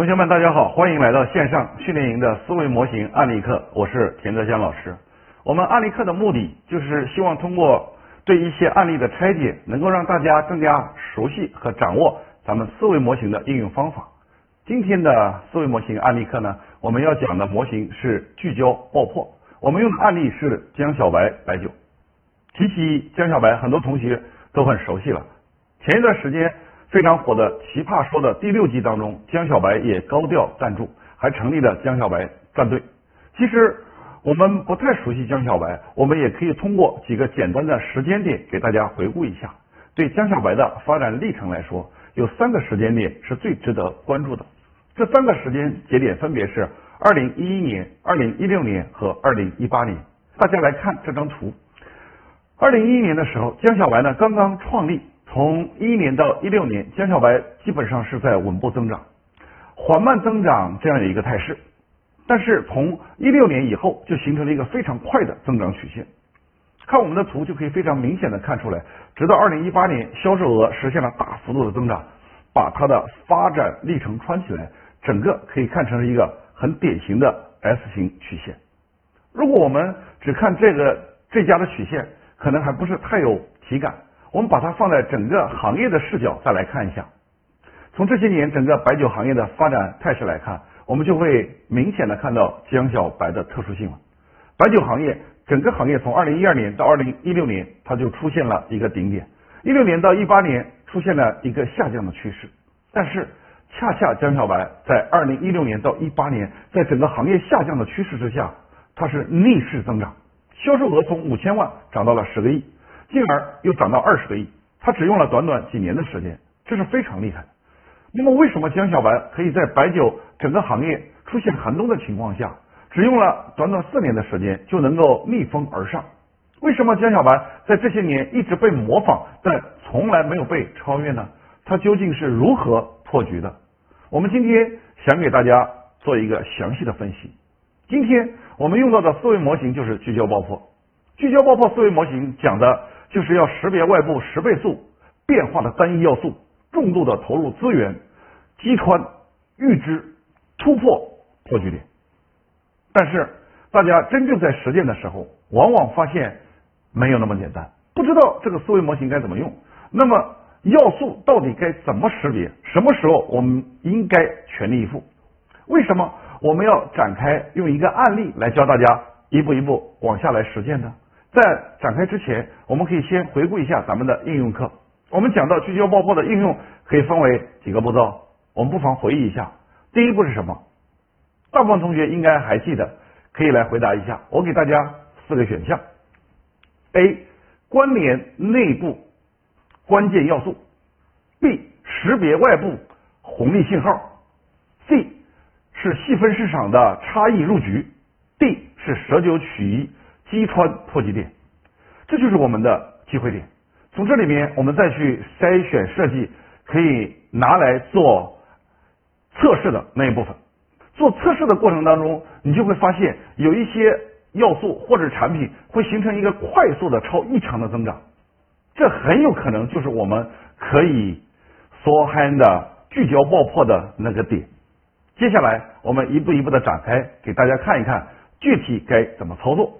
同学们，大家好，欢迎来到线上训练营的思维模型案例课，我是田泽江老师。我们案例课的目的就是希望通过对一些案例的拆解，能够让大家更加熟悉和掌握咱们思维模型的应用方法。今天的思维模型案例课呢，我们要讲的模型是聚焦爆破。我们用的案例是江小白白酒。提起江小白，很多同学都很熟悉了。前一段时间非常火的《奇葩说》的第六季当中，江小白也高调赞助，还成立了江小白战队。其实我们不太熟悉江小白，我们也可以通过几个简单的时间点给大家回顾一下。对江小白的发展历程来说，有三个时间点是最值得关注的。这三个时间节点分别是二零一一年、二零一六年和二零一八年。大家来看这张图。二零一一年的时候，江小白呢刚刚创立，从一一年到一六年，江小白基本上是在稳步增长、缓慢增长这样的一个态势。但是从一六年以后，就形成了一个非常快的增长曲线。看我们的图就可以非常明显的看出来，直到二零一八年，销售额实现了大幅度的增长，把它的发展历程穿起来，整个可以看成是一个很典型的 S 型曲线。如果我们只看这个这家的曲线，可能还不是太有体感。我们把它放在整个行业的视角再来看一下，从这些年整个白酒行业的发展态势来看，我们就会明显的看到江小白的特殊性了。白酒行业整个行业从二零一二年到二零一六年，它就出现了一个顶点；一六年到一八年出现了一个下降的趋势。但是恰恰江小白在二零一六年到一八年，在整个行业下降的趋势之下，它是逆势增长。销售额从五千万涨到了十个亿，进而又涨到二十个亿，他只用了短短几年的时间，这是非常厉害的。那么为什么江小白可以在白酒整个行业出现寒冬的情况下，只用了短短四年的时间就能够逆风而上？为什么江小白在这些年一直被模仿，但从来没有被超越呢？他究竟是如何破局的？我们今天想给大家做一个详细的分析。今天我们用到的思维模型就是聚焦爆破。聚焦爆破思维模型讲的就是要识别外部十倍速变化的单一要素，重度的投入资源，击穿、预知、突破破局点。但是大家真正在实践的时候，往往发现没有那么简单，不知道这个思维模型该怎么用。那么要素到底该怎么识别？什么时候我们应该全力以赴？为什么？我们要展开用一个案例来教大家一步一步往下来实践呢。在展开之前，我们可以先回顾一下咱们的应用课。我们讲到聚焦爆破的应用可以分为几个步骤，我们不妨回忆一下。第一步是什么？大部分同学应该还记得，可以来回答一下。我给大家四个选项：A. 关联内部关键要素；B. 识别外部红利信号；C. 是细分市场的差异入局，D 是舍九取一击穿破击点，这就是我们的机会点。从这里面我们再去筛选设计，可以拿来做测试的那一部分。做测试的过程当中，你就会发现有一些要素或者产品会形成一个快速的超异常的增长，这很有可能就是我们可以缩憨的聚焦爆破的那个点。接下来，我们一步一步的展开，给大家看一看具体该怎么操作。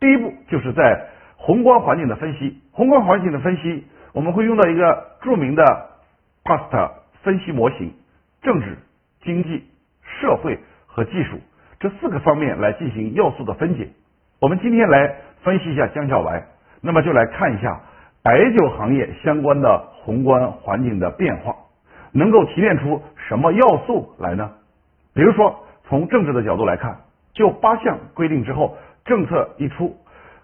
第一步就是在宏观环境的分析。宏观环境的分析，我们会用到一个著名的 PAST 分析模型：政治、经济、社会和技术这四个方面来进行要素的分解。我们今天来分析一下江小白，那么就来看一下白酒行业相关的宏观环境的变化，能够提炼出什么要素来呢？比如说，从政治的角度来看，就八项规定之后，政策一出，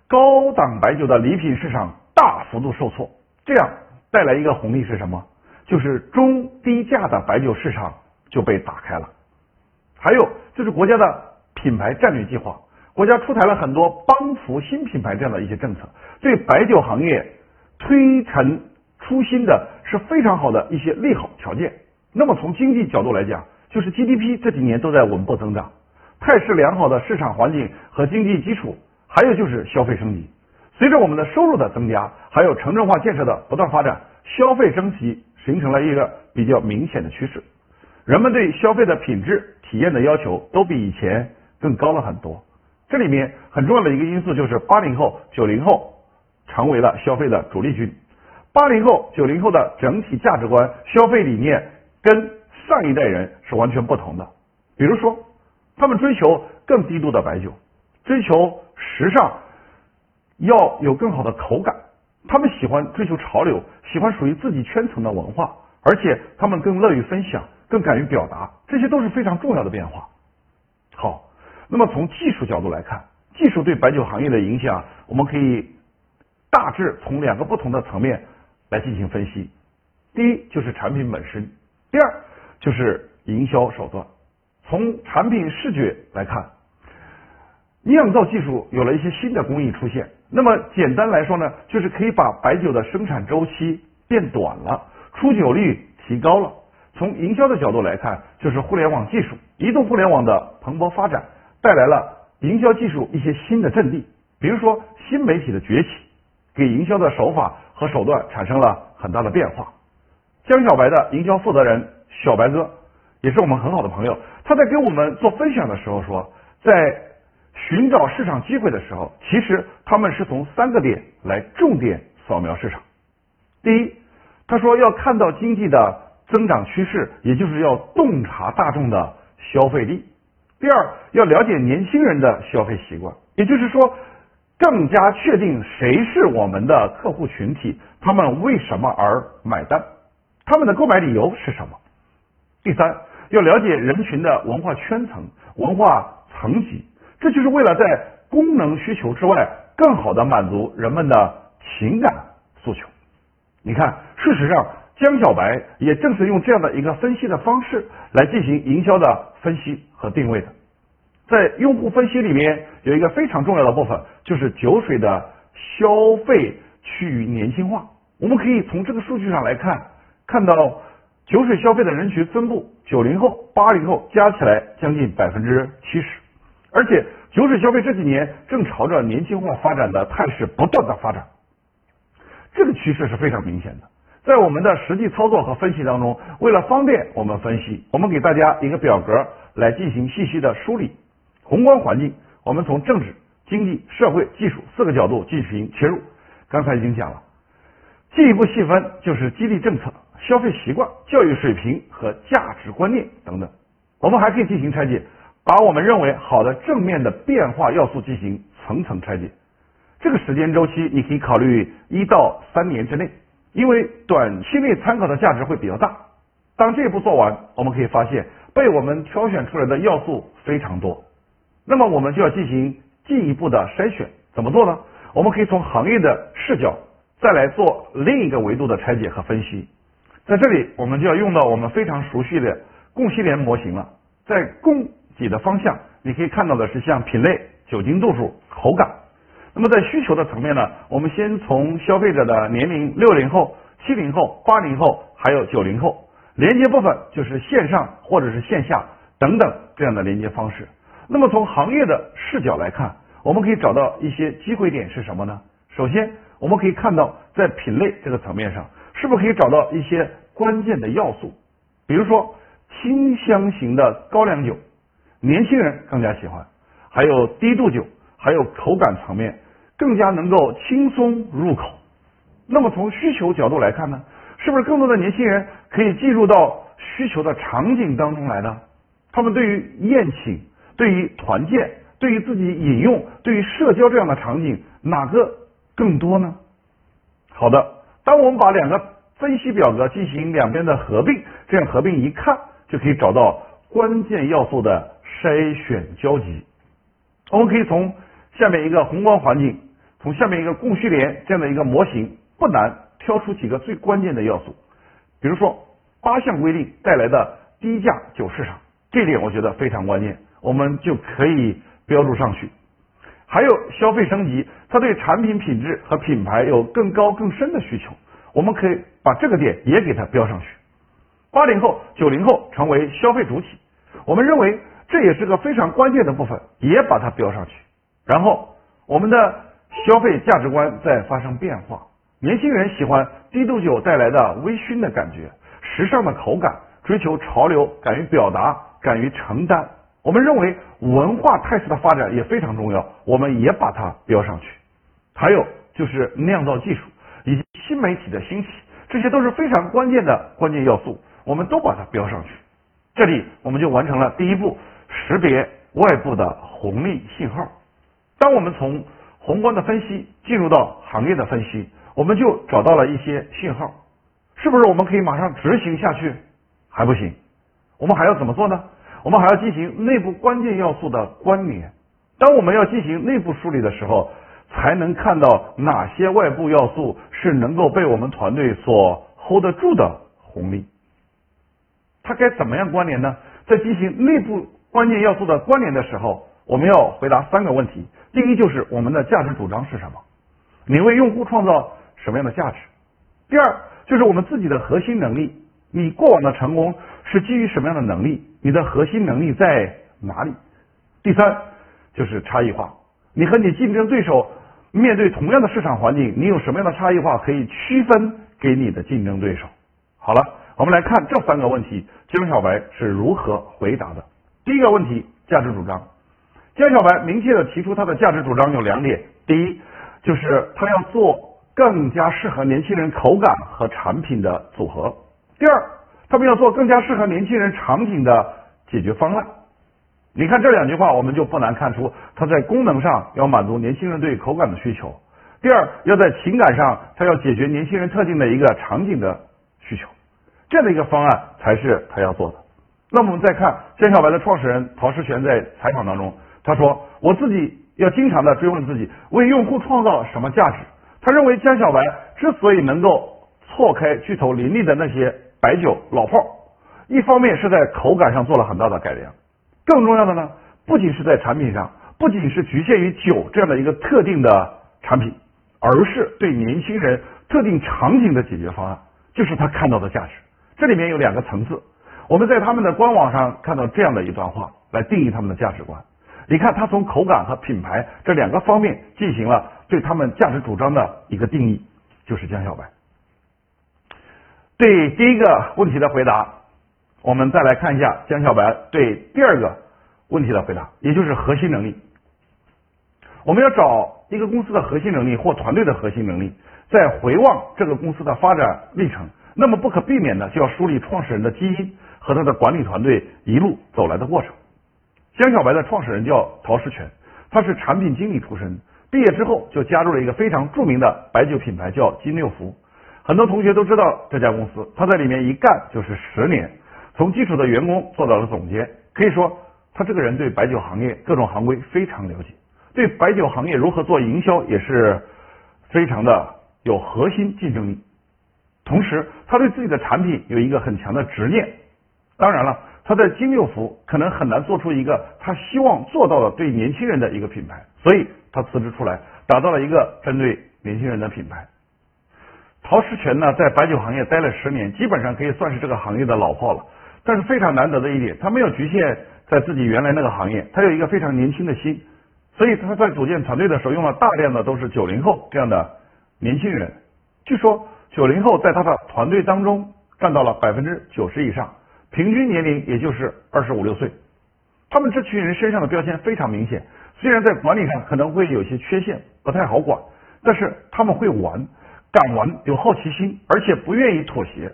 高档白酒的礼品市场大幅度受挫，这样带来一个红利是什么？就是中低价的白酒市场就被打开了。还有就是国家的品牌战略计划，国家出台了很多帮扶新品牌这样的一些政策，对白酒行业推陈出新的是非常好的一些利好条件。那么从经济角度来讲，就是 GDP 这几年都在稳步增长，态势良好的市场环境和经济基础，还有就是消费升级。随着我们的收入的增加，还有城镇化建设的不断发展，消费升级形成了一个比较明显的趋势。人们对消费的品质、体验的要求都比以前更高了很多。这里面很重要的一个因素就是八零后、九零后成为了消费的主力军。八零后、九零后的整体价值观、消费理念跟上一代人是完全不同的。比如说，他们追求更低度的白酒，追求时尚，要有更好的口感。他们喜欢追求潮流，喜欢属于自己圈层的文化，而且他们更乐于分享，更敢于表达，这些都是非常重要的变化。好，那么从技术角度来看，技术对白酒行业的影响，我们可以大致从两个不同的层面。来进行分析，第一就是产品本身，第二就是营销手段。从产品视觉来看，酿造技术有了一些新的工艺出现。那么简单来说呢，就是可以把白酒的生产周期变短了，出酒率提高了。从营销的角度来看，就是互联网技术、移动互联网的蓬勃发展，带来了营销技术一些新的阵地，比如说新媒体的崛起，给营销的手法。和手段产生了很大的变化。江小白的营销负责人小白哥也是我们很好的朋友，他在给我们做分享的时候说，在寻找市场机会的时候，其实他们是从三个点来重点扫描市场。第一，他说要看到经济的增长趋势，也就是要洞察大众的消费力。第二，要了解年轻人的消费习惯，也就是说。更加确定谁是我们的客户群体，他们为什么而买单，他们的购买理由是什么？第三，要了解人群的文化圈层、文化层级，这就是为了在功能需求之外，更好的满足人们的情感诉求。你看，事实上，江小白也正是用这样的一个分析的方式来进行营销的分析和定位的。在用户分析里面有一个非常重要的部分，就是酒水的消费趋于年轻化。我们可以从这个数据上来看，看到酒水消费的人群分布，九零后、八零后加起来将近百分之七十，而且酒水消费这几年正朝着年轻化发展的态势不断的发展，这个趋势是非常明显的。在我们的实际操作和分析当中，为了方便我们分析，我们给大家一个表格来进行细细的梳理。宏观环境，我们从政治、经济、社会、技术四个角度进行切入。刚才已经讲了，进一步细分就是激励政策、消费习惯、教育水平和价值观念等等。我们还可以进行拆解，把我们认为好的正面的变化要素进行层层拆解。这个时间周期你可以考虑一到三年之内，因为短期内参考的价值会比较大。当这一步做完，我们可以发现被我们挑选出来的要素非常多。那么我们就要进行进一步的筛选，怎么做呢？我们可以从行业的视角再来做另一个维度的拆解和分析。在这里，我们就要用到我们非常熟悉的供需联模型了。在供给的方向，你可以看到的是像品类、酒精度数、口感。那么在需求的层面呢，我们先从消费者的年龄，六零后、七零后、八零后，还有九零后，连接部分就是线上或者是线下等等这样的连接方式。那么从行业的视角来看，我们可以找到一些机会点是什么呢？首先，我们可以看到在品类这个层面上，是不是可以找到一些关键的要素？比如说清香型的高粱酒，年轻人更加喜欢；还有低度酒，还有口感层面更加能够轻松入口。那么从需求角度来看呢，是不是更多的年轻人可以进入到需求的场景当中来呢？他们对于宴请。对于团建，对于自己饮用，对于社交这样的场景，哪个更多呢？好的，当我们把两个分析表格进行两边的合并，这样合并一看，就可以找到关键要素的筛选交集。我们可以从下面一个宏观环境，从下面一个供需链这样的一个模型，不难挑出几个最关键的要素。比如说八项规定带来的低价酒市场，这点我觉得非常关键。我们就可以标注上去。还有消费升级，它对产品品质和品牌有更高更深的需求，我们可以把这个点也给它标上去。八零后、九零后成为消费主体，我们认为这也是个非常关键的部分，也把它标上去。然后我们的消费价值观在发生变化，年轻人喜欢低度酒带来的微醺的感觉，时尚的口感，追求潮流，敢于表达，敢于承担。我们认为文化态势的发展也非常重要，我们也把它标上去。还有就是酿造技术新媒体的兴起，这些都是非常关键的关键要素，我们都把它标上去。这里我们就完成了第一步，识别外部的红利信号。当我们从宏观的分析进入到行业的分析，我们就找到了一些信号，是不是我们可以马上执行下去？还不行，我们还要怎么做呢？我们还要进行内部关键要素的关联。当我们要进行内部梳理的时候，才能看到哪些外部要素是能够被我们团队所 hold 得住的红利。它该怎么样关联呢？在进行内部关键要素的关联的时候，我们要回答三个问题。第一，就是我们的价值主张是什么？你为用户创造什么样的价值？第二，就是我们自己的核心能力。你过往的成功是基于什么样的能力？你的核心能力在哪里？第三就是差异化。你和你竞争对手面对同样的市场环境，你有什么样的差异化可以区分给你的竞争对手？好了，我们来看这三个问题，江小白是如何回答的。第一个问题，价值主张。江小白明确的提出他的价值主张有两点：第一，就是他要做更加适合年轻人口感和产品的组合。第二，他们要做更加适合年轻人场景的解决方案。你看这两句话，我们就不难看出，它在功能上要满足年轻人对口感的需求；第二，要在情感上，它要解决年轻人特定的一个场景的需求。这样的一个方案才是他要做的。那么我们再看江小白的创始人陶世全在采访当中，他说：“我自己要经常的追问自己，为用户创造什么价值？”他认为江小白之所以能够错开巨头林立的那些。白酒老炮，一方面是在口感上做了很大的改良，更重要的呢，不仅是在产品上，不仅是局限于酒这样的一个特定的产品，而是对年轻人特定场景的解决方案，就是他看到的价值。这里面有两个层次，我们在他们的官网上看到这样的一段话来定义他们的价值观。你看，他从口感和品牌这两个方面进行了对他们价值主张的一个定义，就是江小白。对第一个问题的回答，我们再来看一下江小白对第二个问题的回答，也就是核心能力。我们要找一个公司的核心能力或团队的核心能力，在回望这个公司的发展历程，那么不可避免的就要梳理创始人的基因和他的管理团队一路走来的过程。江小白的创始人叫陶世全，他是产品经理出身，毕业之后就加入了一个非常著名的白酒品牌叫金六福。很多同学都知道这家公司，他在里面一干就是十年，从基础的员工做到了总监。可以说，他这个人对白酒行业各种行规非常了解，对白酒行业如何做营销也是非常的有核心竞争力。同时，他对自己的产品有一个很强的执念。当然了，他在金六福可能很难做出一个他希望做到的对年轻人的一个品牌，所以他辞职出来，打造了一个针对年轻人的品牌。陶世全呢，在白酒行业待了十年，基本上可以算是这个行业的老炮了。但是非常难得的一点，他没有局限在自己原来那个行业，他有一个非常年轻的心，所以他在组建团队的时候用了大量的都是九零后这样的年轻人。据说九零后在他的团队当中占到了百分之九十以上，平均年龄也就是二十五六岁。他们这群人身上的标签非常明显，虽然在管理上可能会有些缺陷，不太好管，但是他们会玩。敢玩，有好奇心，而且不愿意妥协。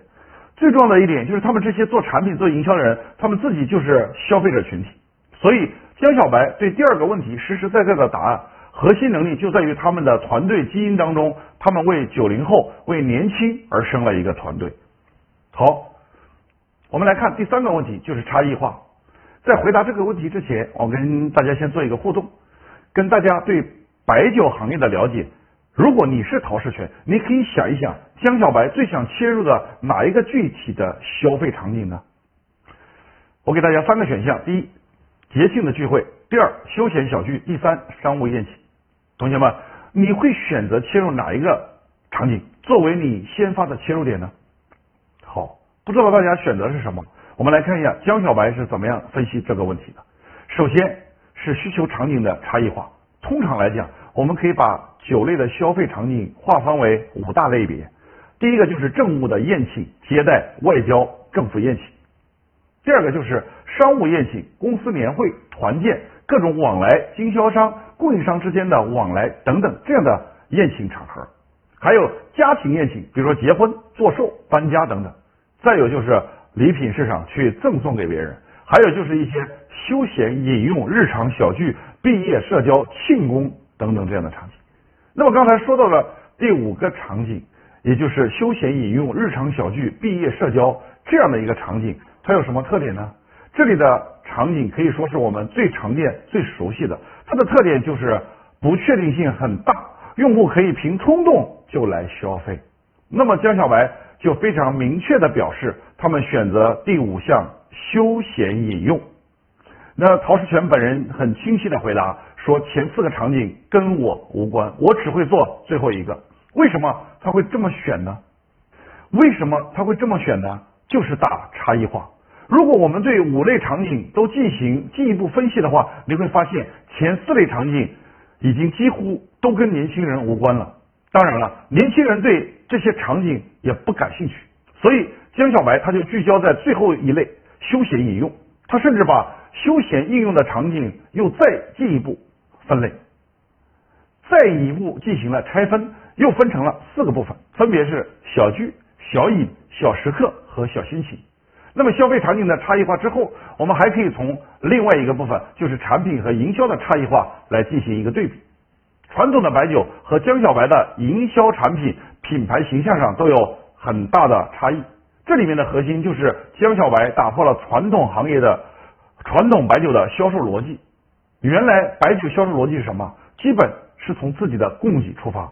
最重要的一点就是，他们这些做产品、做营销的人，他们自己就是消费者群体。所以，江小白对第二个问题实实在在的答案，核心能力就在于他们的团队基因当中，他们为九零后、为年轻而生了一个团队。好，我们来看第三个问题，就是差异化。在回答这个问题之前，我跟大家先做一个互动，跟大家对白酒行业的了解。如果你是陶世权，你可以想一想，江小白最想切入的哪一个具体的消费场景呢？我给大家三个选项：第一，节庆的聚会；第二，休闲小聚；第三，商务宴请。同学们，你会选择切入哪一个场景作为你先发的切入点呢？好，不知道大家选择是什么？我们来看一下江小白是怎么样分析这个问题的。首先是需求场景的差异化。通常来讲，我们可以把酒类的消费场景划分为五大类别。第一个就是政务的宴请、接待、外交、政府宴请。第二个就是商务宴请、公司年会、团建、各种往来、经销商、供应商之间的往来等等这样的宴请场合。还有家庭宴请，比如说结婚、做寿、搬家等等。再有就是礼品市场去赠送给别人，还有就是一些休闲饮用、日常小聚、毕业社交、庆功等等这样的场景。那么刚才说到了第五个场景，也就是休闲饮用、日常小聚、毕业社交这样的一个场景，它有什么特点呢？这里的场景可以说是我们最常见、最熟悉的，它的特点就是不确定性很大。用户可以凭冲动就来消费，那么江小白就非常明确的表示，他们选择第五项休闲饮用。那陶世全本人很清晰的回答说，前四个场景跟我无关，我只会做最后一个。为什么他会这么选呢？为什么他会这么选呢？就是打差异化。如果我们对五类场景都进行进一步分析的话，你会发现前四类场景。已经几乎都跟年轻人无关了。当然了，年轻人对这些场景也不感兴趣，所以江小白他就聚焦在最后一类休闲饮用。他甚至把休闲应用的场景又再进一步分类，再一步进行了拆分，又分成了四个部分，分别是小聚、小饮、小时刻和小心情。那么消费场景的差异化之后，我们还可以从另外一个部分，就是产品和营销的差异化来进行一个对比。传统的白酒和江小白的营销产品品牌形象上都有很大的差异。这里面的核心就是江小白打破了传统行业的传统白酒的销售逻辑。原来白酒销售逻辑是什么？基本是从自己的供给出发。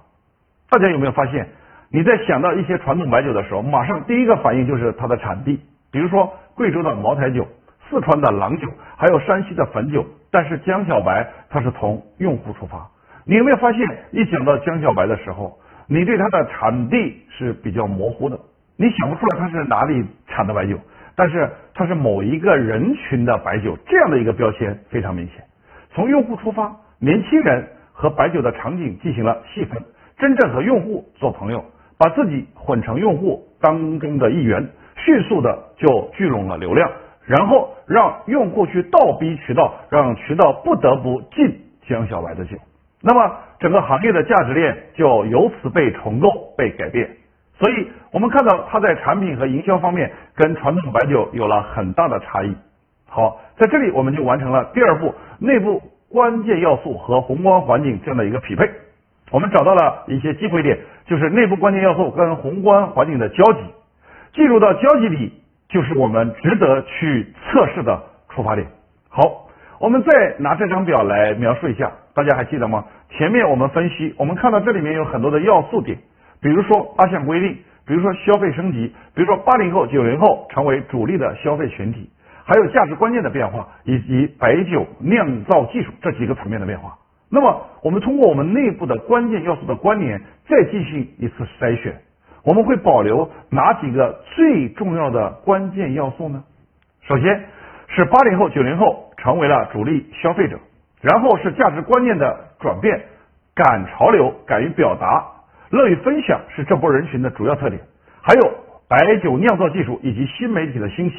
大家有没有发现，你在想到一些传统白酒的时候，马上第一个反应就是它的产地。比如说贵州的茅台酒、四川的郎酒，还有山西的汾酒。但是江小白它是从用户出发。你有没有发现，一讲到江小白的时候，你对它的产地是比较模糊的，你想不出来它是哪里产的白酒。但是它是某一个人群的白酒，这样的一个标签非常明显。从用户出发，年轻人和白酒的场景进行了细分，真正和用户做朋友，把自己混成用户当中的一员。迅速的就聚拢了流量，然后让用户去倒逼渠道，让渠道不得不进江小白的酒，那么整个行业的价值链就由此被重构、被改变。所以我们看到它在产品和营销方面跟传统白酒有了很大的差异。好，在这里我们就完成了第二步内部关键要素和宏观环境这样的一个匹配，我们找到了一些机会点，就是内部关键要素跟宏观环境的交集。进入到交集里，就是我们值得去测试的出发点。好，我们再拿这张表来描述一下，大家还记得吗？前面我们分析，我们看到这里面有很多的要素点，比如说八项规定，比如说消费升级，比如说八零后、九零后成为主力的消费群体，还有价值观念的变化，以及白酒酿造技术这几个层面的变化。那么，我们通过我们内部的关键要素的关联，再进行一次筛选。我们会保留哪几个最重要的关键要素呢？首先是八零后、九零后成为了主力消费者，然后是价值观念的转变，赶潮流、敢于表达、乐于分享是这波人群的主要特点。还有白酒酿造技术以及新媒体的兴起，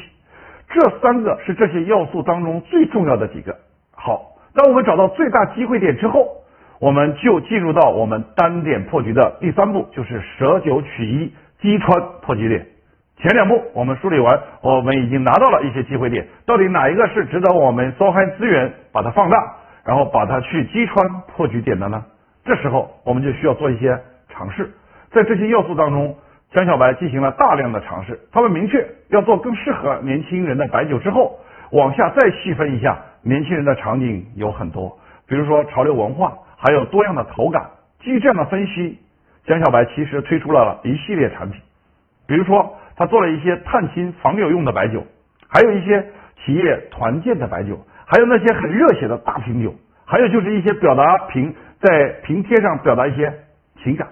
这三个是这些要素当中最重要的几个。好，当我们找到最大机会点之后。我们就进入到我们单点破局的第三步，就是舍九取一击穿破局点。前两步我们梳理完，我们已经拿到了一些机会点，到底哪一个是值得我们烧开资源把它放大，然后把它去击穿破局点的呢？这时候我们就需要做一些尝试。在这些要素当中，江小白进行了大量的尝试。他们明确要做更适合年轻人的白酒之后，往下再细分一下，年轻人的场景有很多，比如说潮流文化。还有多样的口感，基于这样的分析，江小白其实推出了一系列产品，比如说他做了一些探亲访友用的白酒，还有一些企业团建的白酒，还有那些很热血的大瓶酒，还有就是一些表达瓶在瓶贴上表达一些情感。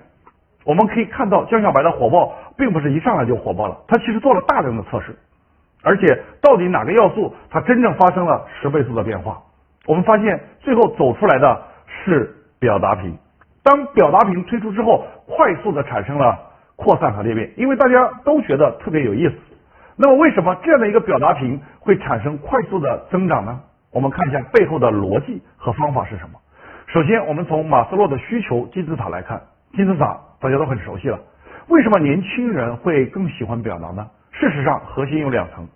我们可以看到江小白的火爆并不是一上来就火爆了，他其实做了大量的测试，而且到底哪个要素它真正发生了十倍速的变化？我们发现最后走出来的是。表达屏，当表达屏推出之后，快速的产生了扩散和裂变，因为大家都觉得特别有意思。那么，为什么这样的一个表达屏会？会产生快速的增长呢？我们看一下背后的逻辑和方法是什么。首先，我们从马斯洛的需求金字塔来看，金字塔大家都很熟悉了。为什么年轻人会更喜欢表达呢？事实上，核心有两层。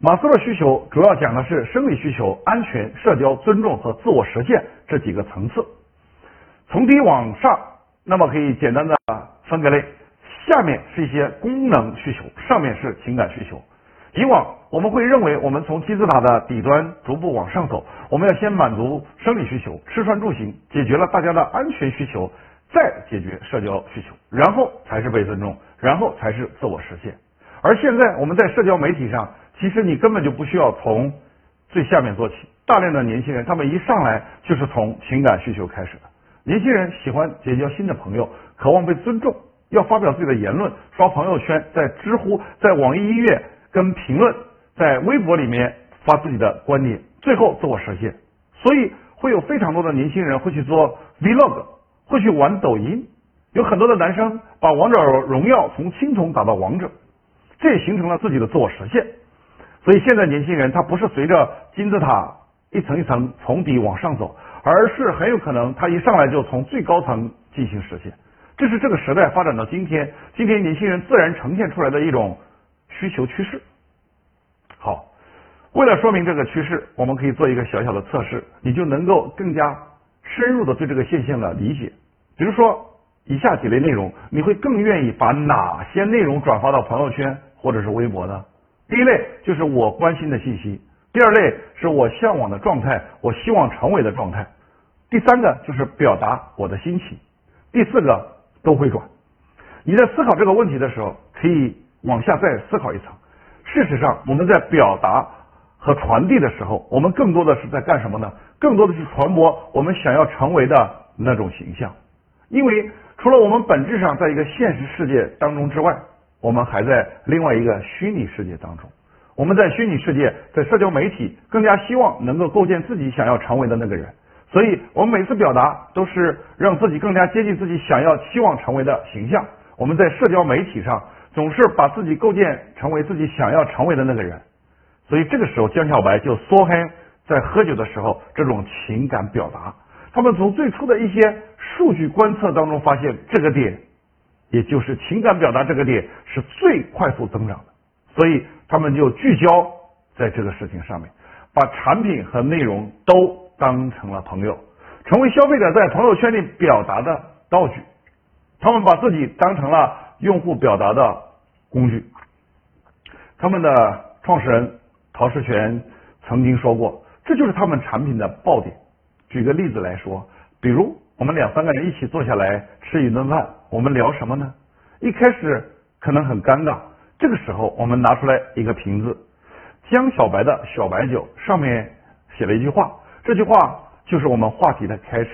马斯洛需求主要讲的是生理需求、安全、社交、尊重和自我实现这几个层次。从低往上，那么可以简单的分个类，下面是一些功能需求，上面是情感需求。以往我们会认为，我们从金字塔的底端逐步往上走，我们要先满足生理需求，吃穿住行，解决了大家的安全需求，再解决社交需求，然后才是被尊重，然后才是自我实现。而现在我们在社交媒体上。其实你根本就不需要从最下面做起，大量的年轻人他们一上来就是从情感需求开始的。年轻人喜欢结交新的朋友，渴望被尊重，要发表自己的言论，刷朋友圈，在知乎、在网易音乐跟评论，在微博里面发自己的观点，最后自我实现。所以会有非常多的年轻人会去做 vlog，会去玩抖音，有很多的男生把王者荣耀从青铜打到王者，这也形成了自己的自我实现。所以现在年轻人他不是随着金字塔一层一层从底往上走，而是很有可能他一上来就从最高层进行实现。这是这个时代发展到今天，今天年轻人自然呈现出来的一种需求趋势。好，为了说明这个趋势，我们可以做一个小小的测试，你就能够更加深入的对这个现象的理解。比如说以下几类内容，你会更愿意把哪些内容转发到朋友圈或者是微博呢？第一类就是我关心的信息，第二类是我向往的状态，我希望成为的状态，第三个就是表达我的心情，第四个都会转。你在思考这个问题的时候，可以往下再思考一层。事实上，我们在表达和传递的时候，我们更多的是在干什么呢？更多的是传播我们想要成为的那种形象。因为除了我们本质上在一个现实世界当中之外，我们还在另外一个虚拟世界当中，我们在虚拟世界，在社交媒体，更加希望能够构建自己想要成为的那个人。所以，我们每次表达都是让自己更加接近自己想要、希望成为的形象。我们在社交媒体上总是把自己构建成为自己想要成为的那个人。所以，这个时候江小白就说：“黑在喝酒的时候这种情感表达，他们从最初的一些数据观测当中发现这个点。”也就是情感表达这个点是最快速增长的，所以他们就聚焦在这个事情上面，把产品和内容都当成了朋友，成为消费者在朋友圈里表达的道具。他们把自己当成了用户表达的工具。他们的创始人陶世全曾经说过，这就是他们产品的爆点。举个例子来说，比如。我们两三个人一起坐下来吃一顿饭，我们聊什么呢？一开始可能很尴尬，这个时候我们拿出来一个瓶子，江小白的小白酒，上面写了一句话，这句话就是我们话题的开始。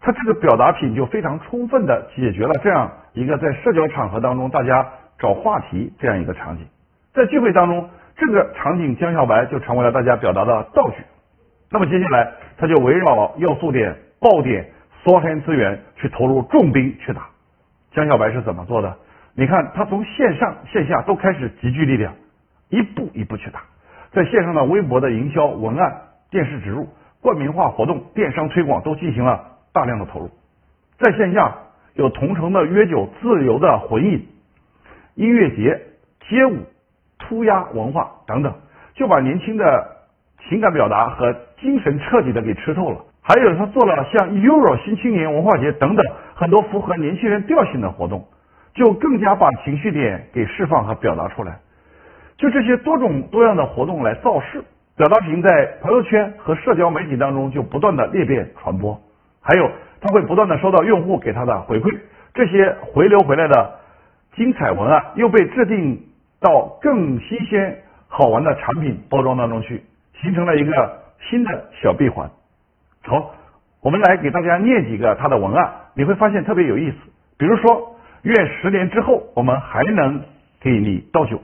它这个表达品就非常充分的解决了这样一个在社交场合当中大家找话题这样一个场景。在聚会当中，这个场景江小白就成为了大家表达的道具。那么接下来他就围绕要素点、爆点。多天资源去投入重兵去打，江小白是怎么做的？你看他从线上线下都开始集聚力量，一步一步去打。在线上的微博的营销文案、电视植入、冠名化活动、电商推广都进行了大量的投入。在线下有同城的约酒、自由的回应、音乐节、街舞、涂鸦文化等等，就把年轻的情感表达和精神彻底的给吃透了。还有他做了像 Euro 新青年文化节等等很多符合年轻人调性的活动，就更加把情绪点给释放和表达出来。就这些多种多样的活动来造势，表达品在朋友圈和社交媒体当中就不断的裂变传播。还有他会不断的收到用户给他的回馈，这些回流回来的精彩文案又被制定到更新鲜好玩的产品包装当中去，形成了一个新的小闭环。好，我们来给大家念几个他的文案，你会发现特别有意思。比如说，愿十年之后我们还能给你倒酒。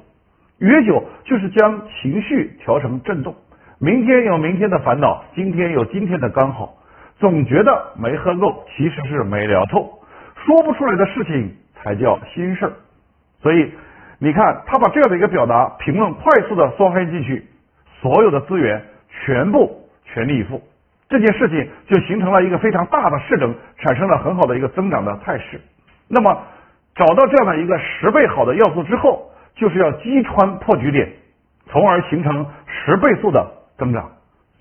约酒就是将情绪调成震动。明天有明天的烦恼，今天有今天的刚好。总觉得没喝够，其实是没聊透。说不出来的事情才叫心事儿。所以你看，他把这样的一个表达评论快速的刷黑进去，所有的资源全部全力以赴，这件事情就形成了一个非常大的势能，产生了很好的一个增长的态势。那么找到这样的一个十倍好的要素之后，就是要击穿破局点，从而形成十倍速的增长。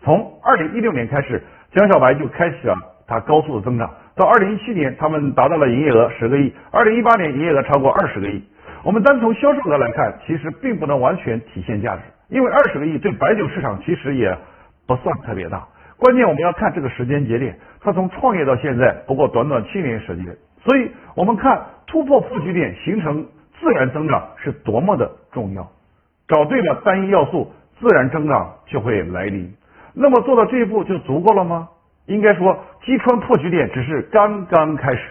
从二零一六年开始，江小白就开始了它高速的增长。到二零一七年，他们达到了营业额十个亿；二零一八年，营业额超过二十个亿。我们单从销售额来看，其实并不能完全体现价值，因为二十个亿对白酒市场其实也不算特别大。关键我们要看这个时间节点，它从创业到现在不过短短七年时间，所以我们看突破破局点，形成自然增长是多么的重要。找对了单一要素，自然增长就会来临。那么做到这一步就足够了吗？应该说，击穿破局点只是刚刚开始。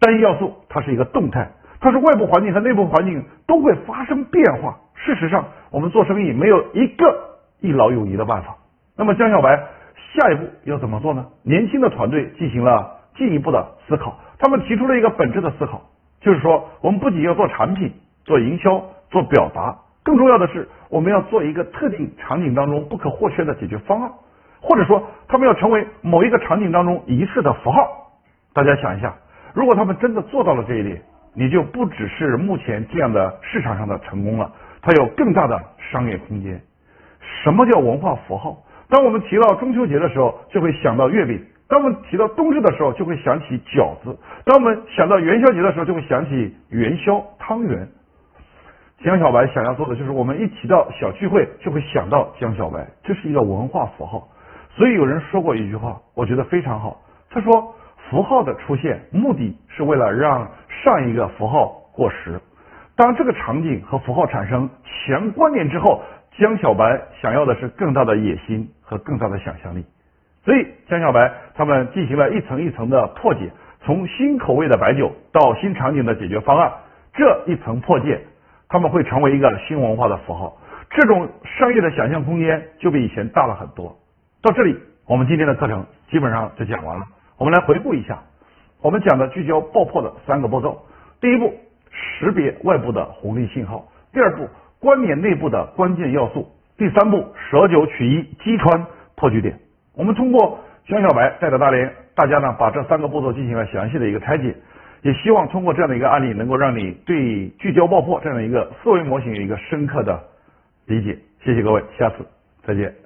单一要素它是一个动态。它是外部环境和内部环境都会发生变化。事实上，我们做生意没有一个一劳永逸的办法。那么江小白下一步要怎么做呢？年轻的团队进行了进一步的思考，他们提出了一个本质的思考，就是说，我们不仅要做产品、做营销、做表达，更重要的是，我们要做一个特定场景当中不可或缺的解决方案，或者说，他们要成为某一个场景当中仪式的符号。大家想一下，如果他们真的做到了这一点。你就不只是目前这样的市场上的成功了，它有更大的商业空间。什么叫文化符号？当我们提到中秋节的时候，就会想到月饼；当我们提到冬至的时候，就会想起饺子；当我们想到元宵节的时候，就会想起元宵汤圆。江小白想要做的就是，我们一提到小聚会，就会想到江小白，这是一个文化符号。所以有人说过一句话，我觉得非常好，他说。符号的出现目的是为了让上一个符号过时。当这个场景和符号产生强关联之后，江小白想要的是更大的野心和更大的想象力。所以江小白他们进行了一层一层的破解，从新口味的白酒到新场景的解决方案，这一层破解，他们会成为一个新文化的符号。这种商业的想象空间就比以前大了很多。到这里，我们今天的课程基本上就讲完了。我们来回顾一下，我们讲的聚焦爆破的三个步骤：第一步，识别外部的红利信号；第二步，关联内部的关键要素；第三步，舍九取一，击穿破局点。我们通过江小白带着大连大家呢，把这三个步骤进行了详细的一个拆解，也希望通过这样的一个案例，能够让你对聚焦爆破这样的一个思维模型有一个深刻的理解。谢谢各位，下次再见。